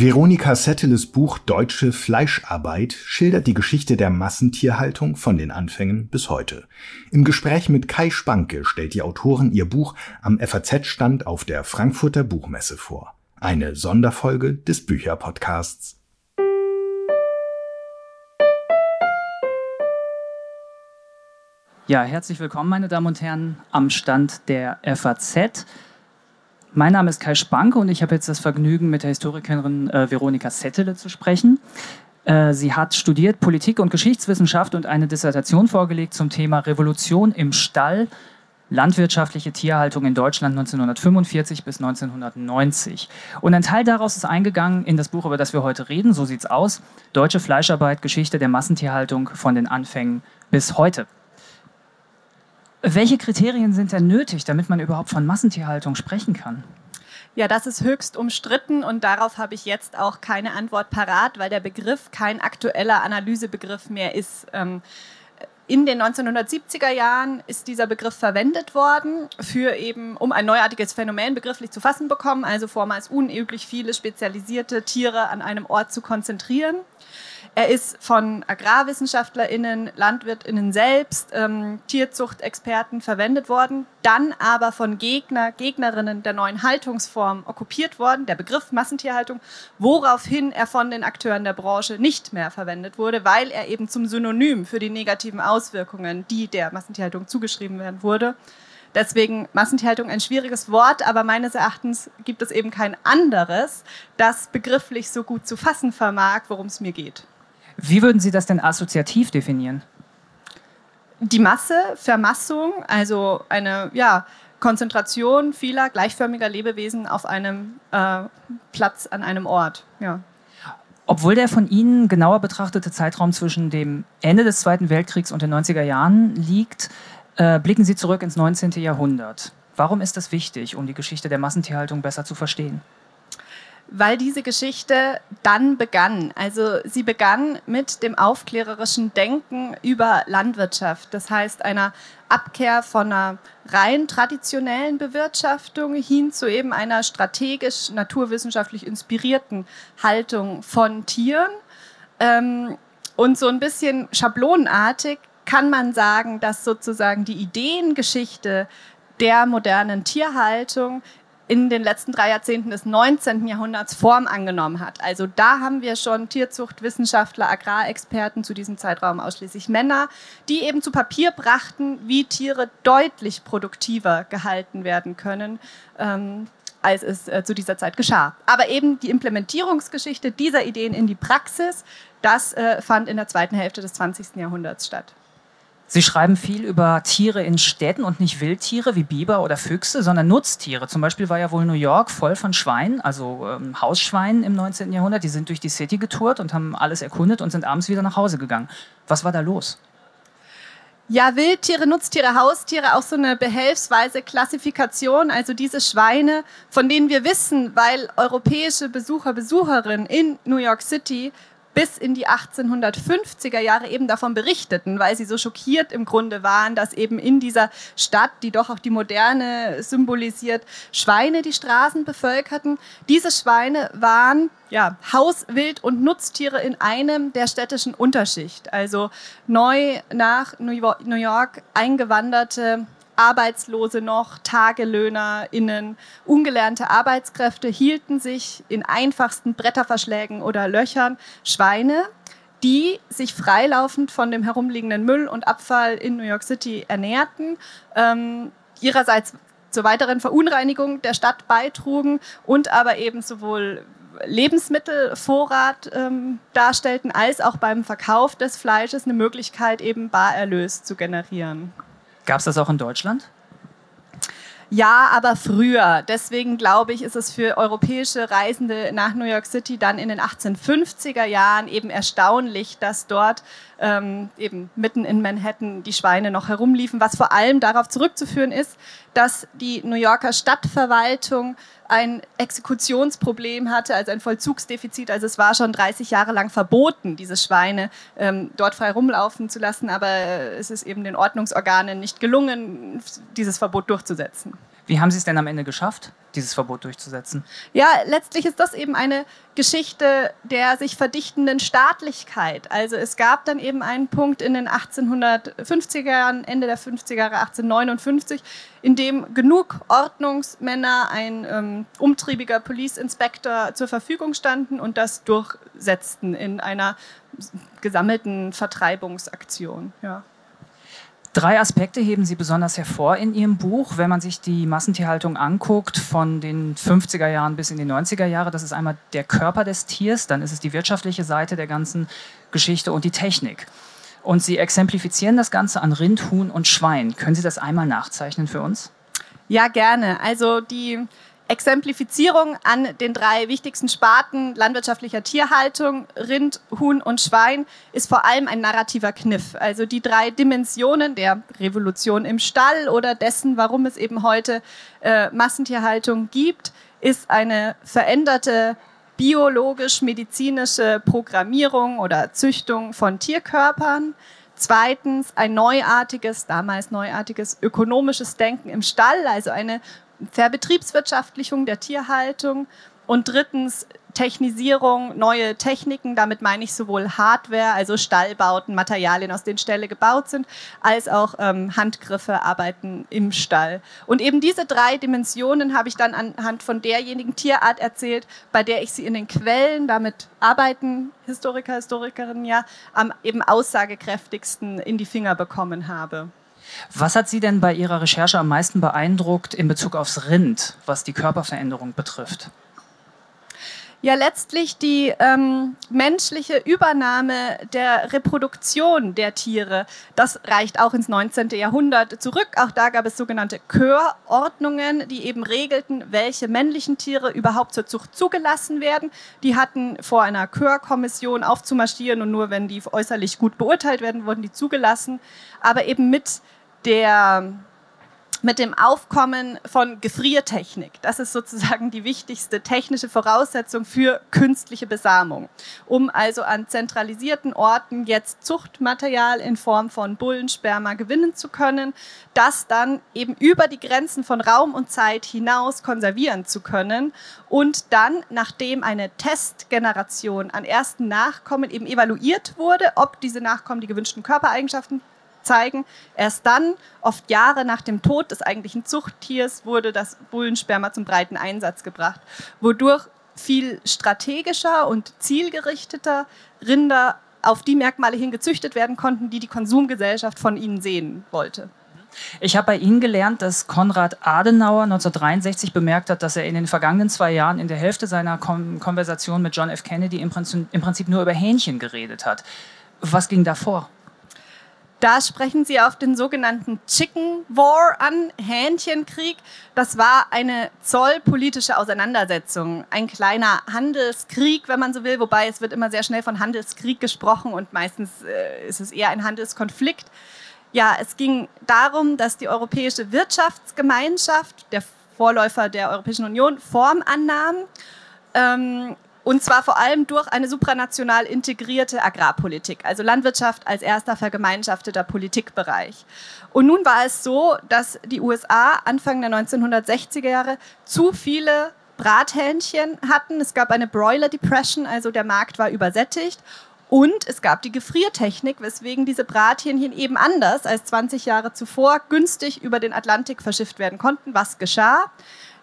Veronika Setteles Buch Deutsche Fleischarbeit schildert die Geschichte der Massentierhaltung von den Anfängen bis heute. Im Gespräch mit Kai Spanke stellt die Autorin ihr Buch am FAZ-Stand auf der Frankfurter Buchmesse vor. Eine Sonderfolge des Bücherpodcasts. Ja, herzlich willkommen, meine Damen und Herren, am Stand der FAZ. Mein Name ist Kai Spanke und ich habe jetzt das Vergnügen, mit der Historikerin äh, Veronika Settele zu sprechen. Äh, sie hat studiert Politik und Geschichtswissenschaft und eine Dissertation vorgelegt zum Thema Revolution im Stall, landwirtschaftliche Tierhaltung in Deutschland 1945 bis 1990. Und ein Teil daraus ist eingegangen in das Buch, über das wir heute reden. So sieht's aus: Deutsche Fleischarbeit, Geschichte der Massentierhaltung von den Anfängen bis heute. Welche Kriterien sind denn nötig, damit man überhaupt von Massentierhaltung sprechen kann? Ja, das ist höchst umstritten und darauf habe ich jetzt auch keine Antwort parat, weil der Begriff kein aktueller Analysebegriff mehr ist. Ähm, in den 1970er Jahren ist dieser Begriff verwendet worden, für eben, um ein neuartiges Phänomen begrifflich zu fassen bekommen, also vormals unüblich viele spezialisierte Tiere an einem Ort zu konzentrieren. Er ist von AgrarwissenschaftlerInnen, LandwirtInnen selbst, ähm, Tierzuchtexperten verwendet worden, dann aber von Gegner, Gegnerinnen der neuen Haltungsform okkupiert worden, der Begriff Massentierhaltung, woraufhin er von den Akteuren der Branche nicht mehr verwendet wurde, weil er eben zum Synonym für die negativen Auswirkungen, die der Massentierhaltung zugeschrieben werden wurde, Deswegen Massentierhaltung ein schwieriges Wort, aber meines Erachtens gibt es eben kein anderes, das begrifflich so gut zu fassen vermag, worum es mir geht. Wie würden Sie das denn assoziativ definieren? Die Masse, Vermassung, also eine ja, Konzentration vieler gleichförmiger Lebewesen auf einem äh, Platz an einem Ort. Ja. Obwohl der von Ihnen genauer betrachtete Zeitraum zwischen dem Ende des Zweiten Weltkriegs und den 90er Jahren liegt, äh, blicken Sie zurück ins 19. Jahrhundert. Warum ist das wichtig, um die Geschichte der Massentierhaltung besser zu verstehen? weil diese Geschichte dann begann. Also sie begann mit dem aufklärerischen Denken über Landwirtschaft. Das heißt, einer Abkehr von einer rein traditionellen Bewirtschaftung hin zu eben einer strategisch naturwissenschaftlich inspirierten Haltung von Tieren. Ähm, und so ein bisschen schablonenartig kann man sagen, dass sozusagen die Ideengeschichte der modernen Tierhaltung in den letzten drei Jahrzehnten des 19. Jahrhunderts Form angenommen hat. Also da haben wir schon Tierzuchtwissenschaftler, Agrarexperten, zu diesem Zeitraum ausschließlich Männer, die eben zu Papier brachten, wie Tiere deutlich produktiver gehalten werden können. Ähm, als es äh, zu dieser Zeit geschah. Aber eben die Implementierungsgeschichte dieser Ideen in die Praxis, das äh, fand in der zweiten Hälfte des 20. Jahrhunderts statt. Sie schreiben viel über Tiere in Städten und nicht Wildtiere wie Biber oder Füchse, sondern Nutztiere. Zum Beispiel war ja wohl New York voll von Schweinen, also ähm, Hausschweinen im 19. Jahrhundert. Die sind durch die City getourt und haben alles erkundet und sind abends wieder nach Hause gegangen. Was war da los? Ja, Wildtiere, Nutztiere, Haustiere, auch so eine behelfsweise Klassifikation. Also diese Schweine, von denen wir wissen, weil europäische Besucher, Besucherinnen in New York City bis in die 1850er Jahre eben davon berichteten, weil sie so schockiert im Grunde waren, dass eben in dieser Stadt, die doch auch die Moderne symbolisiert, Schweine die Straßen bevölkerten. Diese Schweine waren ja, Haus-, Wild- und Nutztiere in einem der städtischen Unterschicht, also neu nach New York eingewanderte Arbeitslose noch, TagelöhnerInnen, ungelernte Arbeitskräfte hielten sich in einfachsten Bretterverschlägen oder Löchern Schweine, die sich freilaufend von dem herumliegenden Müll und Abfall in New York City ernährten, ähm, ihrerseits zur weiteren Verunreinigung der Stadt beitrugen und aber eben sowohl Lebensmittelvorrat ähm, darstellten, als auch beim Verkauf des Fleisches eine Möglichkeit, eben Barerlös zu generieren. Gab es das auch in Deutschland? Ja, aber früher. Deswegen glaube ich, ist es für europäische Reisende nach New York City dann in den 1850er Jahren eben erstaunlich, dass dort ähm, eben mitten in Manhattan die Schweine noch herumliefen, was vor allem darauf zurückzuführen ist, dass die New Yorker Stadtverwaltung ein Exekutionsproblem hatte, also ein Vollzugsdefizit. Also es war schon 30 Jahre lang verboten, diese Schweine ähm, dort frei rumlaufen zu lassen, aber es ist eben den Ordnungsorganen nicht gelungen, dieses Verbot durchzusetzen. Wie haben Sie es denn am Ende geschafft, dieses Verbot durchzusetzen? Ja, letztlich ist das eben eine Geschichte der sich verdichtenden Staatlichkeit. Also es gab dann eben einen Punkt in den 1850er Jahren, Ende der 50er Jahre, 1859, in dem genug Ordnungsmänner, ein ähm, umtriebiger Police Inspector zur Verfügung standen und das durchsetzten in einer gesammelten Vertreibungsaktion. Ja. Drei Aspekte heben Sie besonders hervor in Ihrem Buch, wenn man sich die Massentierhaltung anguckt, von den 50er Jahren bis in die 90er Jahre. Das ist einmal der Körper des Tiers, dann ist es die wirtschaftliche Seite der ganzen Geschichte und die Technik. Und Sie exemplifizieren das Ganze an Rind, Huhn und Schwein. Können Sie das einmal nachzeichnen für uns? Ja, gerne. Also die Exemplifizierung an den drei wichtigsten Sparten landwirtschaftlicher Tierhaltung, Rind, Huhn und Schwein, ist vor allem ein narrativer Kniff. Also die drei Dimensionen der Revolution im Stall oder dessen, warum es eben heute äh, Massentierhaltung gibt, ist eine veränderte biologisch-medizinische Programmierung oder Züchtung von Tierkörpern. Zweitens ein neuartiges, damals neuartiges ökonomisches Denken im Stall, also eine Verbetriebswirtschaftlichung der Tierhaltung und drittens Technisierung, neue Techniken, damit meine ich sowohl Hardware, also Stallbauten, Materialien, aus denen Ställe gebaut sind, als auch ähm, Handgriffe, Arbeiten im Stall. Und eben diese drei Dimensionen habe ich dann anhand von derjenigen Tierart erzählt, bei der ich sie in den Quellen, damit arbeiten Historiker, Historikerinnen ja, am eben aussagekräftigsten in die Finger bekommen habe. Was hat Sie denn bei Ihrer Recherche am meisten beeindruckt in Bezug aufs Rind, was die Körperveränderung betrifft? Ja, letztlich die ähm, menschliche Übernahme der Reproduktion der Tiere. Das reicht auch ins 19. Jahrhundert zurück. Auch da gab es sogenannte Chörordnungen, die eben regelten, welche männlichen Tiere überhaupt zur Zucht zugelassen werden. Die hatten vor einer Chörkommission aufzumarschieren und nur wenn die äußerlich gut beurteilt werden, wurden die zugelassen. Aber eben mit der mit dem Aufkommen von Gefriertechnik. Das ist sozusagen die wichtigste technische Voraussetzung für künstliche Besamung, um also an zentralisierten Orten jetzt Zuchtmaterial in Form von Bullensperma gewinnen zu können, das dann eben über die Grenzen von Raum und Zeit hinaus konservieren zu können und dann, nachdem eine Testgeneration an ersten Nachkommen eben evaluiert wurde, ob diese Nachkommen die gewünschten Körpereigenschaften zeigen. Erst dann, oft Jahre nach dem Tod des eigentlichen Zuchttiers, wurde das Bullensperma zum breiten Einsatz gebracht, wodurch viel strategischer und zielgerichteter Rinder auf die Merkmale hin gezüchtet werden konnten, die die Konsumgesellschaft von ihnen sehen wollte. Ich habe bei Ihnen gelernt, dass Konrad Adenauer 1963 bemerkt hat, dass er in den vergangenen zwei Jahren in der Hälfte seiner Kon Konversation mit John F. Kennedy im Prinzip, im Prinzip nur über Hähnchen geredet hat. Was ging da vor? Da sprechen Sie auf den sogenannten Chicken War an, Hähnchenkrieg. Das war eine zollpolitische Auseinandersetzung, ein kleiner Handelskrieg, wenn man so will, wobei es wird immer sehr schnell von Handelskrieg gesprochen und meistens äh, ist es eher ein Handelskonflikt. Ja, es ging darum, dass die Europäische Wirtschaftsgemeinschaft, der Vorläufer der Europäischen Union, Form annahm. Ähm, und zwar vor allem durch eine supranational integrierte Agrarpolitik, also Landwirtschaft als erster vergemeinschafteter Politikbereich. Und nun war es so, dass die USA Anfang der 1960er Jahre zu viele Brathähnchen hatten. Es gab eine Broiler Depression, also der Markt war übersättigt. Und es gab die Gefriertechnik, weswegen diese Brathähnchen eben anders als 20 Jahre zuvor günstig über den Atlantik verschifft werden konnten. Was geschah?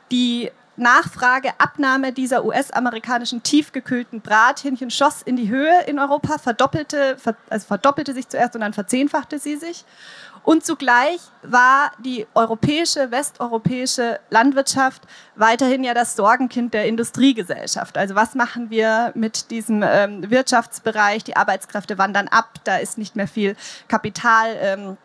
Die Nachfrage, Abnahme dieser US-amerikanischen tiefgekühlten Brathähnchen schoss in die Höhe in Europa, verdoppelte, also verdoppelte sich zuerst und dann verzehnfachte sie sich. Und zugleich war die europäische, westeuropäische Landwirtschaft weiterhin ja das Sorgenkind der Industriegesellschaft. Also was machen wir mit diesem ähm, Wirtschaftsbereich? Die Arbeitskräfte wandern ab, da ist nicht mehr viel Kapital. Ähm,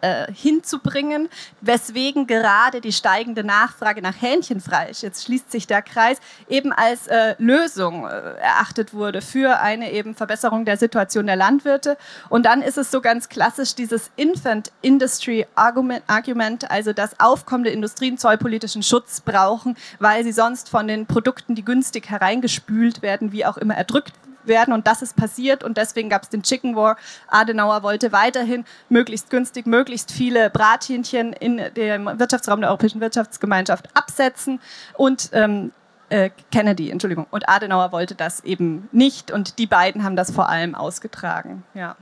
äh, hinzubringen, weswegen gerade die steigende Nachfrage nach Hähnchenfleisch, jetzt schließt sich der Kreis, eben als äh, Lösung äh, erachtet wurde für eine eben Verbesserung der Situation der Landwirte. Und dann ist es so ganz klassisch dieses Infant Industry Argument, Argument also dass aufkommende Industrien zollpolitischen Schutz brauchen, weil sie sonst von den Produkten, die günstig hereingespült werden, wie auch immer erdrückt werden und das ist passiert und deswegen gab es den Chicken War. Adenauer wollte weiterhin möglichst günstig, möglichst viele Brathähnchen in dem Wirtschaftsraum der Europäischen Wirtschaftsgemeinschaft absetzen und ähm, äh, Kennedy, Entschuldigung, und Adenauer wollte das eben nicht und die beiden haben das vor allem ausgetragen. Ja.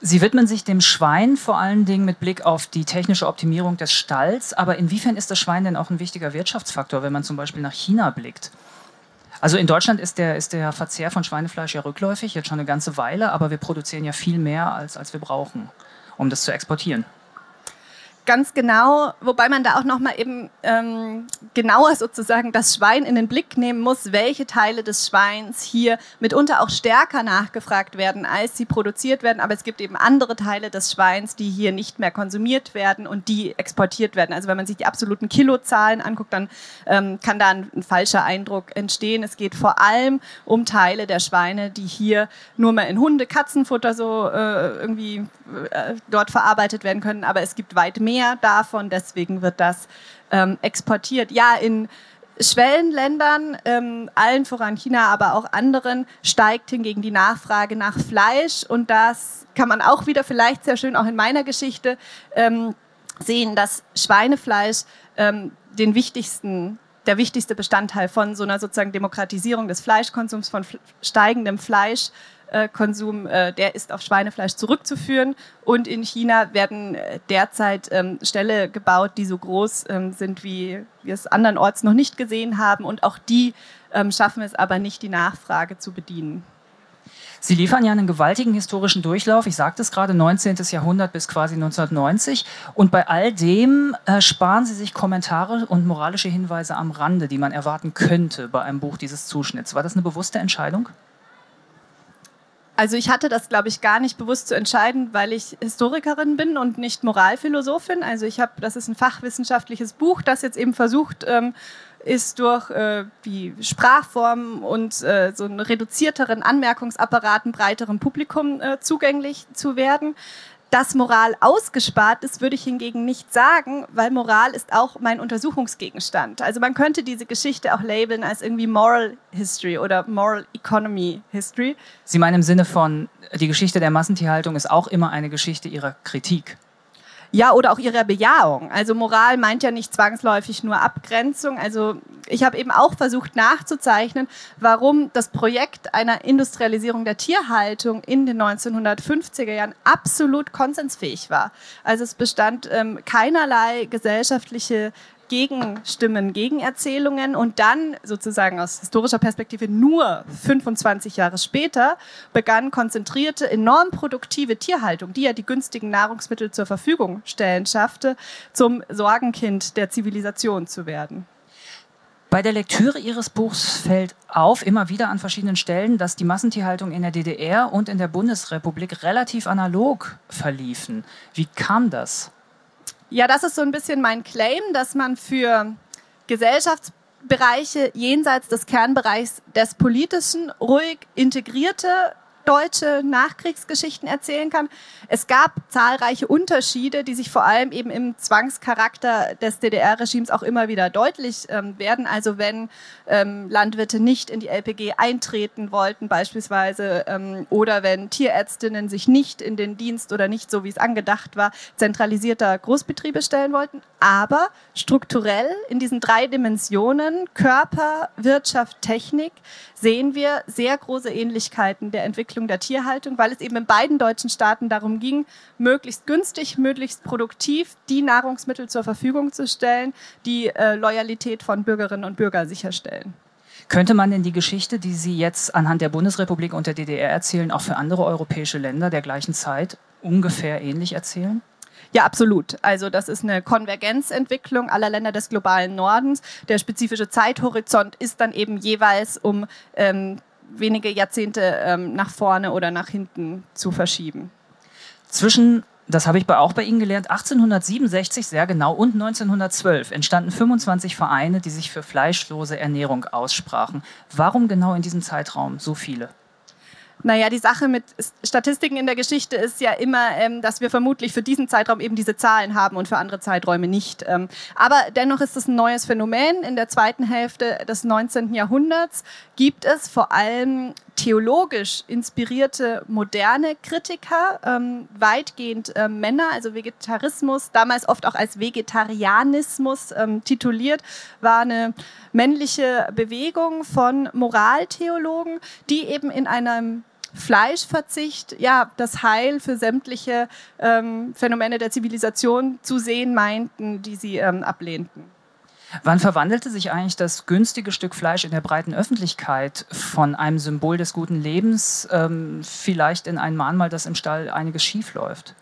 Sie widmen sich dem Schwein vor allen Dingen mit Blick auf die technische Optimierung des Stalls. Aber inwiefern ist das Schwein denn auch ein wichtiger Wirtschaftsfaktor, wenn man zum Beispiel nach China blickt? Also in Deutschland ist der, ist der Verzehr von Schweinefleisch ja rückläufig, jetzt schon eine ganze Weile, aber wir produzieren ja viel mehr, als, als wir brauchen, um das zu exportieren ganz genau, wobei man da auch nochmal eben ähm, genauer sozusagen das Schwein in den Blick nehmen muss, welche Teile des Schweins hier mitunter auch stärker nachgefragt werden, als sie produziert werden. Aber es gibt eben andere Teile des Schweins, die hier nicht mehr konsumiert werden und die exportiert werden. Also wenn man sich die absoluten Kilozahlen anguckt, dann ähm, kann da ein, ein, falscher Eindruck entstehen. Es geht vor allem um Teile der Schweine, die hier nur mal in Hunde, Katzenfutter so äh, irgendwie äh, dort verarbeitet werden können. Aber es gibt weit mehr mehr davon, deswegen wird das ähm, exportiert. Ja, in Schwellenländern, ähm, allen voran China, aber auch anderen, steigt hingegen die Nachfrage nach Fleisch. Und das kann man auch wieder vielleicht sehr schön auch in meiner Geschichte ähm, sehen, dass Schweinefleisch ähm, den wichtigsten der wichtigste Bestandteil von so einer sozusagen Demokratisierung des Fleischkonsums, von steigendem Fleisch Konsum, äh, der ist auf Schweinefleisch zurückzuführen. Und in China werden äh, derzeit ähm, Ställe gebaut, die so groß ähm, sind, wie wir es andernorts noch nicht gesehen haben. Und auch die ähm, schaffen es aber nicht, die Nachfrage zu bedienen. Sie liefern ja einen gewaltigen historischen Durchlauf. Ich sagte es gerade, 19. Jahrhundert bis quasi 1990. Und bei all dem äh, sparen Sie sich Kommentare und moralische Hinweise am Rande, die man erwarten könnte bei einem Buch dieses Zuschnitts. War das eine bewusste Entscheidung? Also ich hatte das, glaube ich, gar nicht bewusst zu entscheiden, weil ich Historikerin bin und nicht Moralphilosophin. Also ich habe, das ist ein fachwissenschaftliches Buch, das jetzt eben versucht ähm, ist durch äh, die Sprachform und äh, so einen reduzierteren Anmerkungsapparaten breiterem Publikum äh, zugänglich zu werden. Dass Moral ausgespart ist, würde ich hingegen nicht sagen, weil Moral ist auch mein Untersuchungsgegenstand. Also man könnte diese Geschichte auch labeln als irgendwie Moral History oder Moral Economy History. Sie meinen im Sinne von, die Geschichte der Massentierhaltung ist auch immer eine Geschichte ihrer Kritik. Ja, oder auch ihrer Bejahung. Also Moral meint ja nicht zwangsläufig nur Abgrenzung. Also ich habe eben auch versucht nachzuzeichnen, warum das Projekt einer Industrialisierung der Tierhaltung in den 1950er Jahren absolut konsensfähig war. Also es bestand ähm, keinerlei gesellschaftliche Gegenstimmen, Gegenerzählungen und dann sozusagen aus historischer Perspektive nur 25 Jahre später begann konzentrierte, enorm produktive Tierhaltung, die ja die günstigen Nahrungsmittel zur Verfügung stellen schaffte, zum Sorgenkind der Zivilisation zu werden. Bei der Lektüre Ihres Buchs fällt auf, immer wieder an verschiedenen Stellen, dass die Massentierhaltung in der DDR und in der Bundesrepublik relativ analog verliefen. Wie kam das? Ja, das ist so ein bisschen mein Claim, dass man für Gesellschaftsbereiche jenseits des Kernbereichs des Politischen ruhig integrierte deutsche Nachkriegsgeschichten erzählen kann. Es gab zahlreiche Unterschiede, die sich vor allem eben im Zwangscharakter des DDR-Regimes auch immer wieder deutlich ähm, werden. Also wenn ähm, Landwirte nicht in die LPG eintreten wollten beispielsweise ähm, oder wenn Tierärztinnen sich nicht in den Dienst oder nicht so, wie es angedacht war, zentralisierter Großbetriebe stellen wollten. Aber strukturell in diesen drei Dimensionen Körper, Wirtschaft, Technik sehen wir sehr große Ähnlichkeiten der Entwicklung der Tierhaltung, weil es eben in beiden deutschen Staaten darum ging, möglichst günstig, möglichst produktiv die Nahrungsmittel zur Verfügung zu stellen, die äh, Loyalität von Bürgerinnen und Bürgern sicherstellen. Könnte man denn die Geschichte, die Sie jetzt anhand der Bundesrepublik und der DDR erzählen, auch für andere europäische Länder der gleichen Zeit ungefähr ähnlich erzählen? Ja, absolut. Also das ist eine Konvergenzentwicklung aller Länder des globalen Nordens. Der spezifische Zeithorizont ist dann eben jeweils um ähm, wenige Jahrzehnte ähm, nach vorne oder nach hinten zu verschieben. Zwischen das habe ich auch bei Ihnen gelernt. 1867 sehr genau und 1912 entstanden 25 Vereine, die sich für fleischlose Ernährung aussprachen. Warum genau in diesem Zeitraum so viele? Naja, die Sache mit Statistiken in der Geschichte ist ja immer, ähm, dass wir vermutlich für diesen Zeitraum eben diese Zahlen haben und für andere Zeiträume nicht. Ähm, aber dennoch ist es ein neues Phänomen. In der zweiten Hälfte des 19. Jahrhunderts gibt es vor allem theologisch inspirierte moderne Kritiker, ähm, weitgehend äh, Männer, also Vegetarismus, damals oft auch als Vegetarianismus ähm, tituliert, war eine männliche Bewegung von Moraltheologen, die eben in einem Fleischverzicht, ja, das Heil für sämtliche ähm, Phänomene der Zivilisation zu sehen meinten, die sie ähm, ablehnten. Wann verwandelte sich eigentlich das günstige Stück Fleisch in der breiten Öffentlichkeit von einem Symbol des guten Lebens ähm, vielleicht in ein Mahnmal, dass im Stall einiges schief läuft?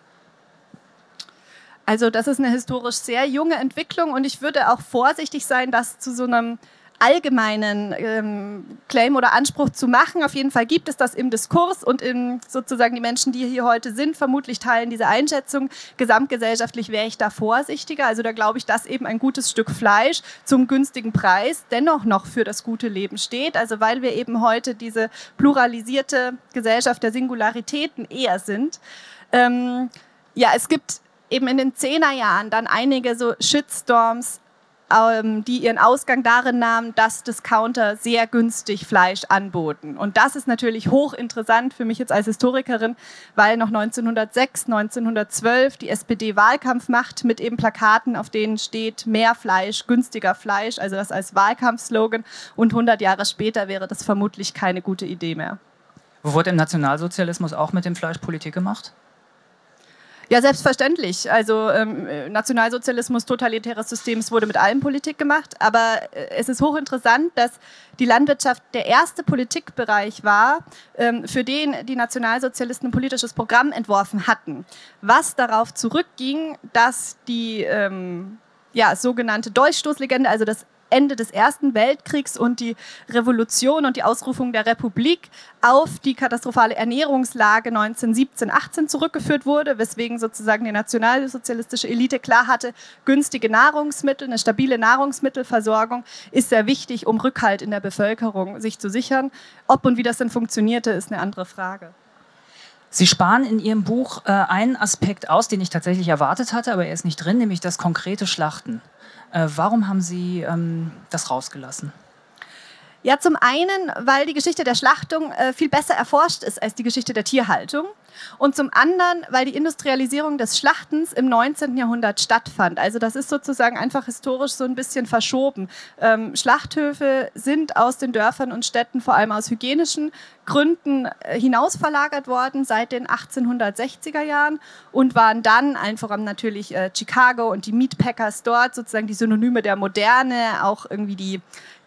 Also das ist eine historisch sehr junge Entwicklung und ich würde auch vorsichtig sein, das zu so einem allgemeinen ähm, Claim oder Anspruch zu machen. Auf jeden Fall gibt es das im Diskurs und in sozusagen die Menschen, die hier heute sind, vermutlich teilen diese Einschätzung. Gesamtgesellschaftlich wäre ich da vorsichtiger. Also da glaube ich, dass eben ein gutes Stück Fleisch zum günstigen Preis dennoch noch für das gute Leben steht. Also weil wir eben heute diese pluralisierte Gesellschaft der Singularitäten eher sind. Ähm, ja, es gibt eben in den Zehnerjahren dann einige so Shitstorms die ihren Ausgang darin nahmen, dass Discounter sehr günstig Fleisch anboten. Und das ist natürlich hochinteressant für mich jetzt als Historikerin, weil noch 1906, 1912 die SPD Wahlkampf macht mit eben Plakaten, auf denen steht mehr Fleisch, günstiger Fleisch, also das als Wahlkampfslogan. Und 100 Jahre später wäre das vermutlich keine gute Idee mehr. Wurde im Nationalsozialismus auch mit dem Fleisch Politik gemacht? Ja, selbstverständlich. Also ähm, Nationalsozialismus, totalitäres System, es wurde mit allem Politik gemacht. Aber äh, es ist hochinteressant, dass die Landwirtschaft der erste Politikbereich war, ähm, für den die Nationalsozialisten ein politisches Programm entworfen hatten, was darauf zurückging, dass die ähm, ja, sogenannte Dolchstoßlegende, also das Ende des Ersten Weltkriegs und die Revolution und die Ausrufung der Republik auf die katastrophale Ernährungslage 1917, 18 zurückgeführt wurde, weswegen sozusagen die nationalsozialistische Elite klar hatte, günstige Nahrungsmittel, eine stabile Nahrungsmittelversorgung ist sehr wichtig, um Rückhalt in der Bevölkerung sich zu sichern. Ob und wie das denn funktionierte, ist eine andere Frage. Sie sparen in Ihrem Buch äh, einen Aspekt aus, den ich tatsächlich erwartet hatte, aber er ist nicht drin, nämlich das konkrete Schlachten. Äh, warum haben Sie ähm, das rausgelassen? Ja, zum einen, weil die Geschichte der Schlachtung äh, viel besser erforscht ist als die Geschichte der Tierhaltung. Und zum anderen, weil die Industrialisierung des Schlachtens im 19. Jahrhundert stattfand. Also das ist sozusagen einfach historisch so ein bisschen verschoben. Ähm, Schlachthöfe sind aus den Dörfern und Städten vor allem aus hygienischen Gründen äh, hinaus verlagert worden seit den 1860er Jahren und waren dann, allen voran natürlich äh, Chicago und die Meatpackers dort, sozusagen die Synonyme der Moderne, auch irgendwie die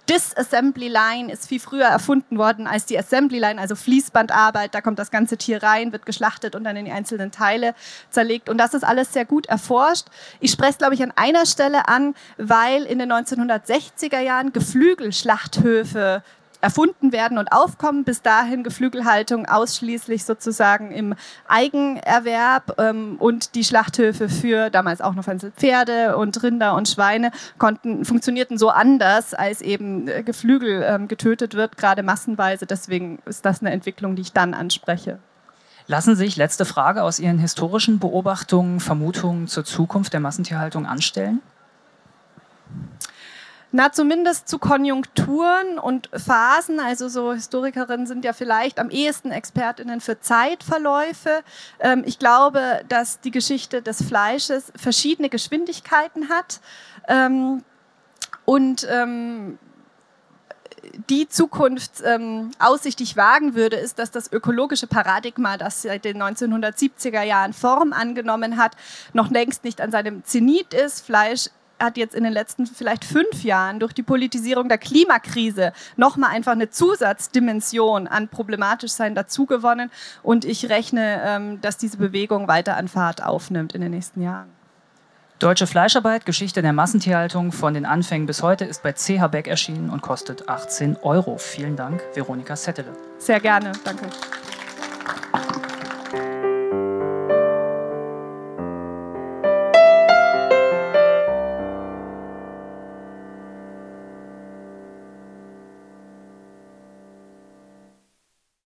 Disassembly Line ist viel früher erfunden worden als die Assembly Line, also Fließbandarbeit. Da kommt das ganze Tier rein, wird geschlachtet und dann in die einzelnen Teile zerlegt. Und das ist alles sehr gut erforscht. Ich spreche es, glaube ich, an einer Stelle an, weil in den 1960er Jahren Geflügelschlachthöfe erfunden werden und aufkommen. Bis dahin Geflügelhaltung ausschließlich sozusagen im Eigenerwerb ähm, und die Schlachthöfe für damals auch noch Pferde und Rinder und Schweine konnten, funktionierten so anders, als eben äh, Geflügel ähm, getötet wird, gerade massenweise. Deswegen ist das eine Entwicklung, die ich dann anspreche. Lassen sich, letzte Frage, aus Ihren historischen Beobachtungen Vermutungen zur Zukunft der Massentierhaltung anstellen? Na, zumindest zu Konjunkturen und Phasen. Also so Historikerinnen sind ja vielleicht am ehesten Expertinnen für Zeitverläufe. Ähm, ich glaube, dass die Geschichte des Fleisches verschiedene Geschwindigkeiten hat. Ähm, und ähm, die Zukunft ähm, aussichtig wagen würde, ist, dass das ökologische Paradigma, das seit den 1970er Jahren Form angenommen hat, noch längst nicht an seinem Zenit ist. Fleisch hat jetzt in den letzten vielleicht fünf Jahren durch die Politisierung der Klimakrise nochmal einfach eine Zusatzdimension an problematisch sein dazugewonnen. Und ich rechne, ähm, dass diese Bewegung weiter an Fahrt aufnimmt in den nächsten Jahren. Deutsche Fleischarbeit, Geschichte der Massentierhaltung von den Anfängen bis heute ist bei CH Beck erschienen und kostet 18 Euro. Vielen Dank, Veronika Settele. Sehr gerne, danke.